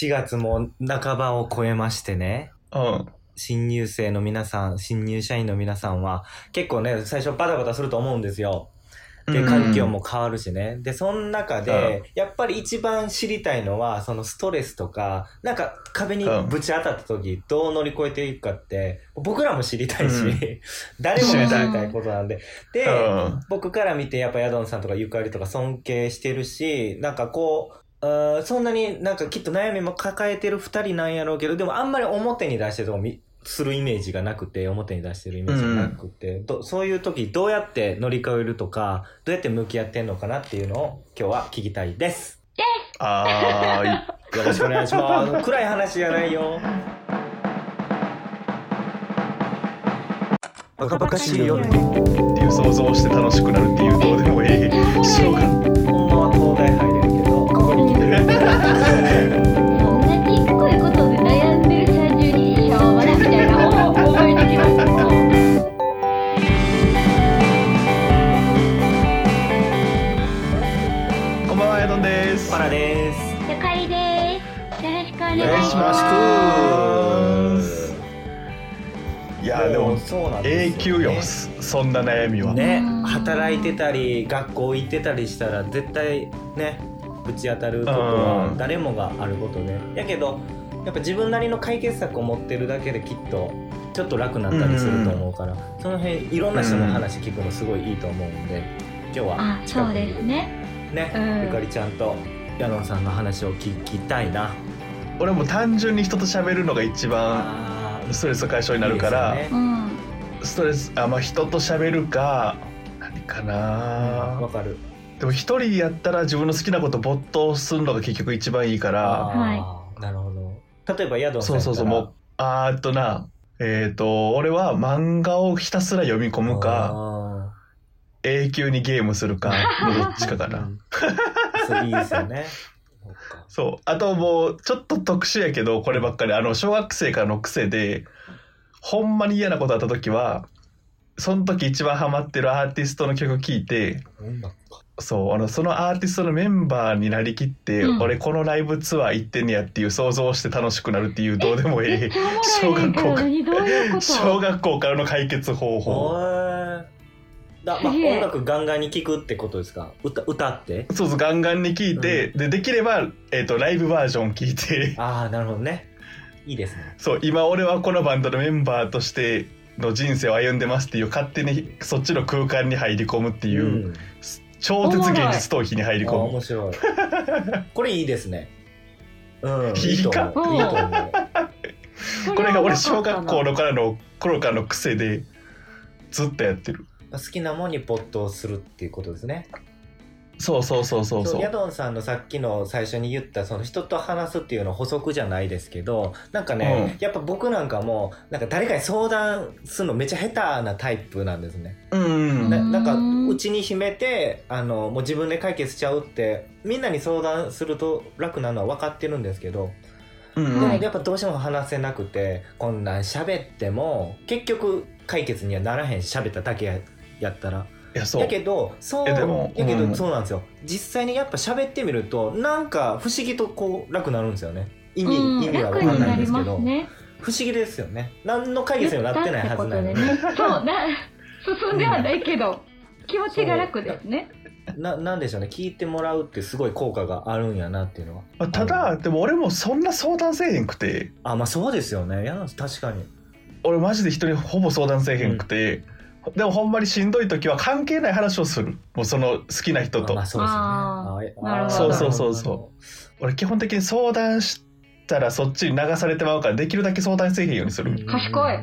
4月も半ばを超えましてね。うん。新入生の皆さん、新入社員の皆さんは、結構ね、最初バタバタすると思うんですよ。で、うん環境も変わるしね。で、その中で、やっぱり一番知りたいのは、そのストレスとか、なんか壁にぶち当たった時、どう乗り越えていくかって、僕らも知りたいし、うん 誰もが知りたいことなんで。で、うん僕から見てやっぱヤドンさんとかゆかりとか尊敬してるし、なんかこう、あーそんなになんかきっと悩みも抱えてる二人なんやろうけど、でもあんまり表に出してるとこ見するイメージがなくて、表に出してるイメージがなくて、どそういう時どうやって乗り越えるとか、どうやって向き合ってんのかなっていうのを今日は聞きたいです。あーよろしくお願いします。暗い話じゃないよ。バカバカしい夜に。いっていう想像をして楽しくなるっていうよ久よそそんな悩みは、ねうん働いてたり学校行ってたりしたら絶対ねぶち当たることはうん。誰もがあることでやけどやっぱ自分なりの解決策を持ってるだけできっとちょっと楽になったりすると思うから、その辺いろんな人の話聞くのすごいいいと思うんで今日はあそう近くに。ですね。ね、うん。ゆかりちゃんとヤノンさんの話を聞きたいな。俺も単純に人と喋るのが一番あストレス解消になるからね。うんストレスあまあ人と喋るか何かな。わかる。でも一人やったら自分の好きなこと没頭するのが結局一番いいから。あーなるほど。例えばヤドンさんそうそうそうもうあーっとなえっ、と俺は漫画をひたすら読み込むかあ永久にゲームするかのどっちかかーなそういいですよね。そう。あともうちょっと特殊やけどこればっかり。あの小学生からの癖でほんまに嫌なことあった時はその時一番ハマってるアーティストの曲聴いてそうあのそのアーティストのメンバーになりきって、うん。俺このライブツアー行ってんねやっていう想像をして楽しくなるっていうどうでもいいめっちゃおもろいねんけど何どういうこと。小学校からの解決方法。だ、まあ、音楽ガンガンに聴くってことですか？歌歌って？そうそうガンガンに聞いて、でできれば、えー、とライブバージョン聞いて。ああなるほどねいいですね。そう今俺はこのバンドのメンバーとしての人生を歩んでますっていう勝手にそっちの空間に入り込むっていう、ん。超絶現実逃避に入り込む。面白い。これいいですね。うんいいか？いいと思う。これが俺小学校のからの頃からの癖でずっとやってる。好きなもんに没頭するっていうことですねそうそうそうそうそうヤドンさんのさっきの最初に言ったその人と話すっていうの補足じゃないですけどなんかね、やっぱ僕なんかもなんか誰かに相談するのめっちゃ下手なタイプなんですね。うんうんななんかうんうちに秘めてあのもう自分で解決しちゃうってみんなに相談すると楽なのは分かってるんですけど、うんうんでもはいやっぱどうしても話せなくてこんなん喋っても結局解決にはならへんし喋っただけややったら。いやそう。やけどそうえでもやけど、うん。そうなんですよ。実際にやっぱ喋ってみるとなんか不思議とこう楽になるんですよね。意味、うん意味は分楽かんにないんですけど。すね不思議ですよね。何の解決にはなってないはずなのに、ね。そうな 進んではないけど、気持ちが楽ですね。ななんでしょうね。聞いてもらうってすごい効果があるんやなっていうのは。まあただでも俺もそんな相談せえへんくて。あまあそうですよね。いや確かに。俺マジで人にほぼ相談せえへんくて、でもほんまにしんどい時は関係ない話をする。もうその好きな人と、まあそうですよね。あそうそうそう。そう俺基本的に相談したらそっちに流されてまうからできるだけ相談せえへんようにする、うん。賢い。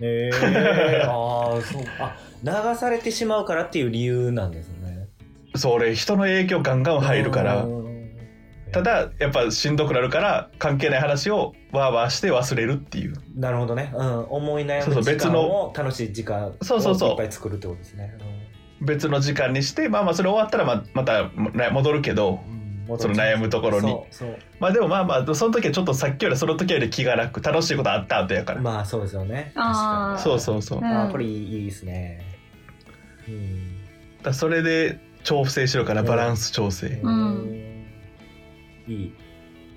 ええ ああそうあ流されてしまうからっていう理由なんですね。そう俺人の影響ガンガン入るから。うんただやっぱしんどくなるから関係ない話をわーわーして忘れるっていう。なるほどね、うん、思い悩そうそうむ時間別のを楽しい時間をそうそうそう。いっぱい作るってことですね。別の時間にしてまあまあそれ終わったらままたね戻るけどうん。その悩むところに。そうそう。まあでもまあまあその時はちょっとさっきよりその時より気が楽楽しいことあった後やから、まあそうですよね。確かに。そうそうそう、うん。あーこれいいいいですね。うん。らそれで調整しろからバランス調整、うんいい。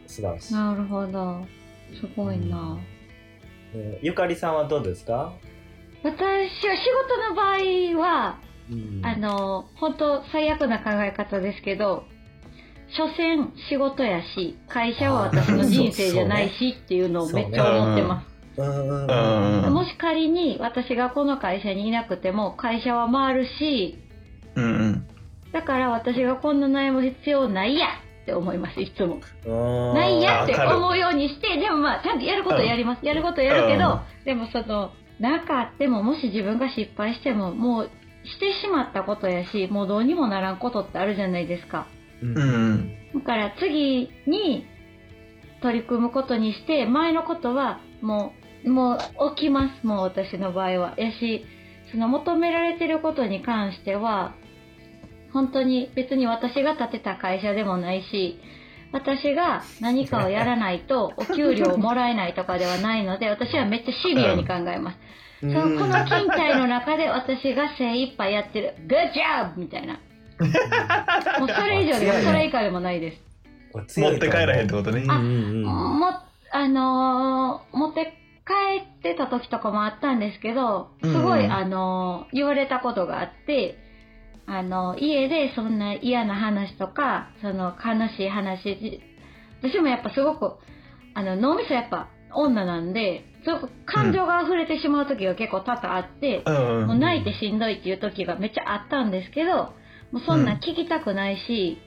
素晴らしい。なるほど。すごいな。えーゆかりさんはどうですか？私は仕事の場合は、うんあの、本当最悪な考え方ですけど、所詮仕事やし、会社は私の人生じゃないしっていうのをめっちゃ思ってます。うんうんうんうんもし仮に私がこの会社にいなくても会社は回るし、うんうん。だから私がこんな悩む必要ないやって思います、いつも。うんないやって思うようにして、でもまあ、ちゃんとやることやります。やることやるけど、でもその、なんかあっても、もし自分が失敗しても、もう、してしまったことやし、もうどうにもならんことってあるじゃないですか。うん。だから次に取り組むことにして、前のことはもう、もう起きます、もう私の場合は。やし、その求められてることに関しては、本当に別に私が建てた会社でもないし、私が何かをやらないと お給料をもらえないとかではないので、私はめっちゃシビアに考えます。そのこの勤怠の中で私が精一杯やってる、グッジョブみたいな。もうそれ以上でも それ以下でもないです。持って帰らへんってことね。あうんうんうんも、あのー持って帰ってた時とかもあったんですけど、すごい、うんあのー言われたことがあって、あの家でそんな嫌な話とか、その悲しい話、私もやっぱすごく、あの、脳みそやっぱ女なんで、すごく感情が溢れてしまう時が結構多々あって、うんうん。もう泣いてしんどいっていう時がめっちゃあったんですけど、もうそんなん聞きたくないし、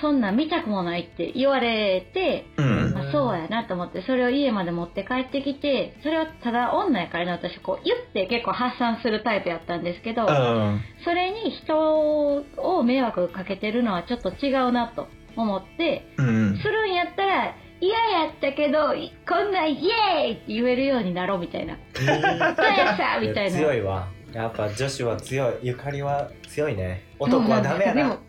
そんなん見たくもないって言われて、うん。まあ、そうやなと思って、それを家まで持って帰ってきて、それはただ女やからね、私こう言って結構発散するタイプやったんですけど、うん。それに人を迷惑かけてるのはちょっと違うなと思って、うん。するんやったら、嫌やったけど、いこんなんイエーイって言えるようになろうみたいな。そうやさみたいな。強いわやっぱ女子は強いゆかりは強いね男はダメやなでも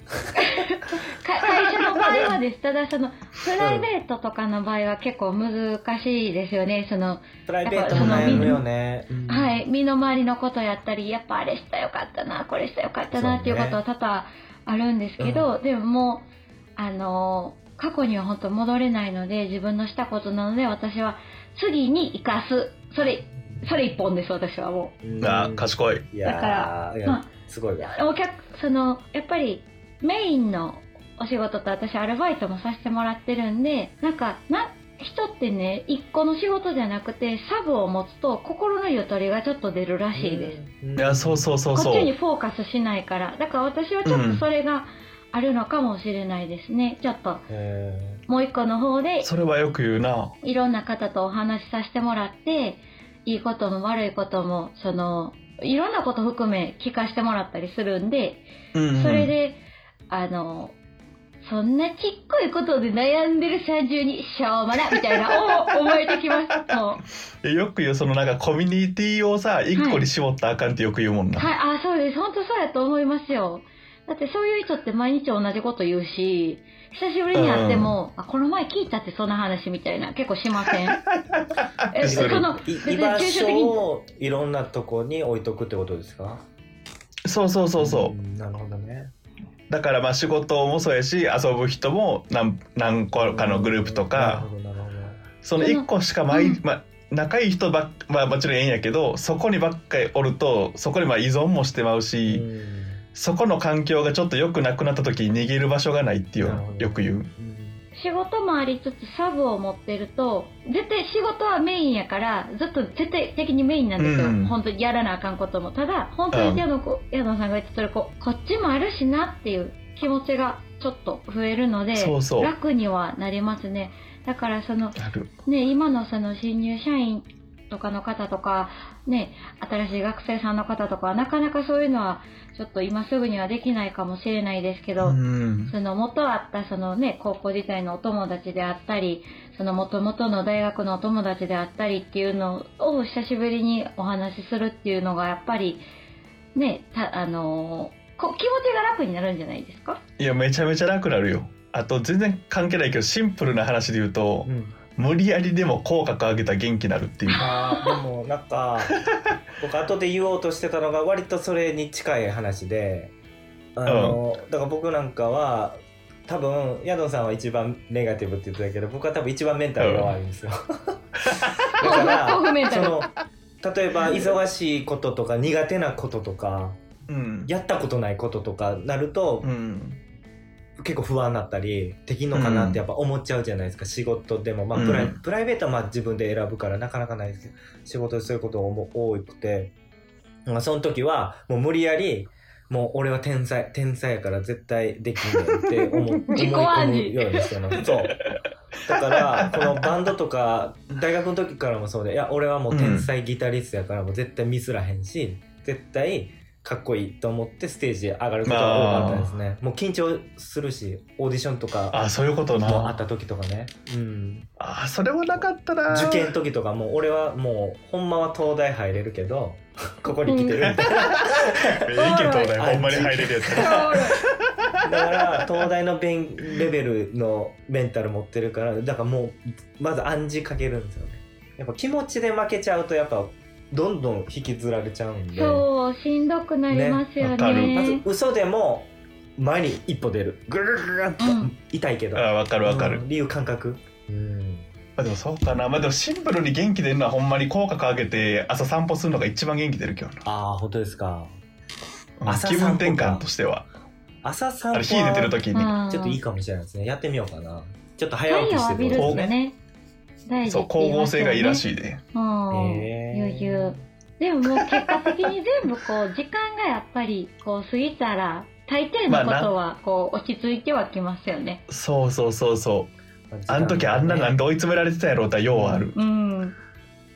か会社の場合はです。ただその、プライベートとかの場合は結構難しいですよね。その、プライベートも悩むよねはい、身の回りのことやったり、やっぱあれしたらよかったな、これしたらよかったなっていうことは多々あるんですけど、でももう、あの、過去には本当戻れないので、自分のしたことなので、私は次に生かす。それ、それ一本です、私はもうんあ、賢い。いやだからーいやまあすごい。お客、その、やっぱりメインのお仕事と私アルバイトもさせてもらってるんで、なんか、な、人ってね、一個の仕事じゃなくて、サブを持つと心のゆとりがちょっと出るらしいです。うんいや、そうそうそうそこっちにう。フォーカスしないから。だから私はちょっとそれがあるのかもしれないですね。ちょっとへもう一個の方でそれはよく言うな。いろんな方とお話しさせてもらって、いいことも悪いことも、その、いろんなこと含め聞かせてもらったりするんで、うん。それ。で、あの、そんなちっこいことで悩んでる30にしょうもなみたいな、お思えてきます。もう。よく言う、そのなんかコミュニティをさ、一個に絞ったらあかんってよく言うもんな。はい、あ、そうです。本当そうやと思いますよ。だってそういう人って毎日同じこと言うし、久しぶりに会っても、あ、この前聞いたってそんな話みたいな、結構しません？え、その、居場所抽象的に。をいろんなとこに置いとくってことですか？そうそうそうそう。んなるほどね。だからまあ仕事もそうやし遊ぶ人も何何個かのグループとなるかほどなるほど。その1個しか毎、うん。まあ、仲いい人ばっまあもちろんええんやけどそこにばっかりおるとそこにまあ依存もしてまうし、うんそこの環境がちょっと良くなくなった時に逃げる場所がないっていうよく言う。うん仕事もありつつサブを持ってると、絶対仕事はメインやから、ずっと絶対的にメインなんですよ。うん本当にやらなあかんことも。ただ、本当に矢野こ矢野さんが言ってたこう、こっちもあるしなっていう気持ちがちょっと増えるので、そうそう楽にはなりますね。だからその、ね、今のその新入社員とかの方とか、ね、新しい学生さんの方とかはなかなかそういうのはちょっと今すぐにはできないかもしれないですけど、うん。その元あったそのね、高校時代のお友達であったり、その元々の大学のお友達であったりっていうのを久しぶりにお話しするっていうのがやっぱり、ね、たあのーこ気持ちが楽になるんじゃないですか？いやめちゃめちゃ楽なるよ。あと全然関係ないけどシンプルな話で言うと、うん無理やりでも口角上げたら元気になるっていう。あーでもなんか 僕後で言おうとしてたのが割とそれに近い話であの、だから僕なんかは多分ヤドンさんは一番ネガティブって言ってたけど僕は多分一番メンタルが悪いんですよ、だから 豆腐メンタル。その例えば忙しいこととか苦手なこととかうん。やったことないこととかなるとうん結構不安になったりできんのかなってやっぱ思っちゃうじゃないですか、仕事でも、まあプライうん。プライベートはまあ自分で選ぶからなかなかないですけど仕事でそういうことも多くて、まあ、その時はもう無理やりもう俺は天才天才やから絶対できんねんって思 思い込む示ようにしてます。そう。だからこのバンドとか大学の時からもそうでいや俺はもう天才ギタリストやからもう絶対ミスらへんし絶対かっこいいと思ってステージへ上がることが多かったですね。もう緊張するしオーディションとかあそういうことな。もあった時とかね、うん、あそれはなかったな。受験の時とかも俺はもうほんまは東大入れるけど ここに来てるみたいな。ええけどねほんまに入れるやつ。だから東大の勉レベルのメンタル持ってるからだからもうまず暗示かけるんですよね。やっぱ気持ちで負けちゃうとやっぱどんどん引きずられちゃうんで。そうしんどくなりますよね。わかる。ねまず嘘でも前に一歩出る。ぐるぐるぐるっとうん。痛いけど、あわかるわかる、うん理由感覚。うん。まあ、でもそうかな。まあでもシンプルに元気出るのはほんまに口角上げて朝散歩するのが一番元気出るけどな。ああ本当ですか。うん朝気散歩か。分転換としては。朝散歩あれ火出てる時に、うん。ちょっといいかもしれないですね。やってみようかな。ちょっと太早起きして陽浴びるねね大事そう光合成がいいらしいで、うん。へー。余裕。でももう結果的に全部こう時間がやっぱりこう過ぎたら大抵のことはこう落ち着いてはきますよね。そうそうそうそう。あの時あんなが追い詰められてたやろうたらようある、うん。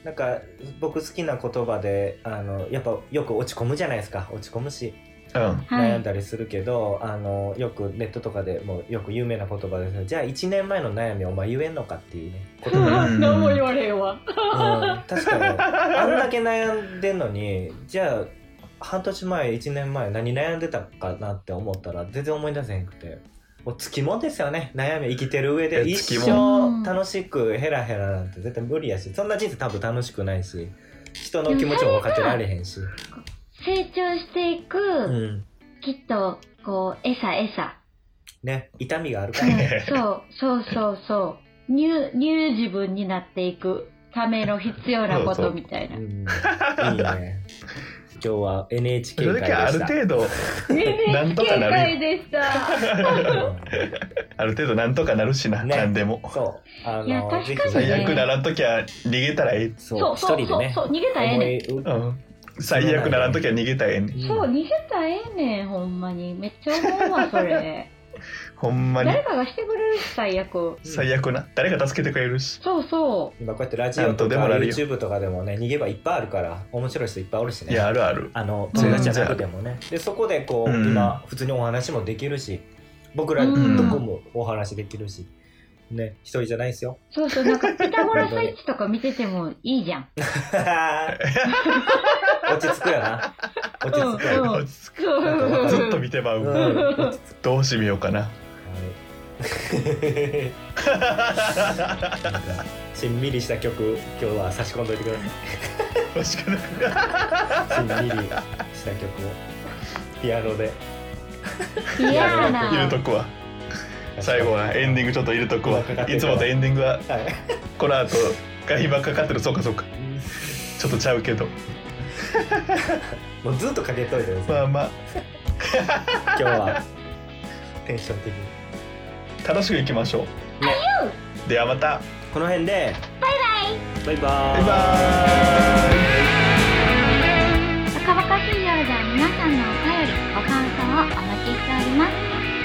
なんか僕好きな言葉であのやっぱよく落ち込むじゃないですか。落ち込むし。悩んだりするけど、あのよくネットとかでもよく有名な言葉ですじゃあ1年前の悩みお前言えんのかっていうね。言葉、うん。何も言われへんわ。うん、確かに。あんだけ悩んでんのにじゃあ半年前1年前何悩んでたかなって思ったら全然思い出せへんくて。もうつきもんですよね。悩み生きてる上で。一生楽しくヘラヘラなんて絶対無理やし。そんな人生多分楽しくないし。人の気持ちも分かってられへんし、成長していく、うん、きっとこう餌餌。ね。痛みがあるかうん。らねそうそうそうそう。ニューニュー自分になっていくための必要なこそうそう。とみたいな。う。ん、いいね。今日は NHK そ会でれだけあるした。程度ねなんとかなるでした。ある程度なんとかなるしな、ね。何でも。そう。あいや確かに最悪ならん時は逃げたらええ、そう。そうそう一人でね。そうそう逃げたらええねん。思いうん、最悪ならん時は逃げたらええねん。そう、逃げたらええねん、ほんまに。めっちゃ思うわ、それ。ほんまに。誰かがしてくれるし、最悪。最悪な。誰か助けてくれるし。そうそ今こうやってラジオなんととかでもなるよ。YouTube とかでもね逃げ場いっぱいあるから面白い人いっぱいおるしね。いやあるある。あのうん。それじゃなくてもね。でそこでこう、うん。今普通にお話もできるし僕らどうん。こもお話できるし、ね一人じゃないですよ。う。そうそう、なんか、ピタゴラスイッチとか見ててもいいじゃん。落ち着くよな。落ち着く落ち着く。ずっと見てまう、どうしみようかな。しんみりした曲今日は差し込んどいてください。しんみりした曲を。ピアノで。嫌やに入れな。とくわ 最後はエンディングちょっと入れとくわかかってるいつもとエンディングははい。この後が今かかってる。そうかそうか。ちょっとちゃうけど。もうずっとかけといてまあまあ。今日は テンション的に。楽しくいきましょう。ではまた。この辺で。バイバイ。バイババイバーイ。バカバカ水曜では皆さんのお便り、ご感想をお待ちしております。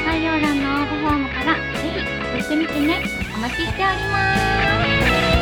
概要欄の応募フォームてみてね。お待ちしております。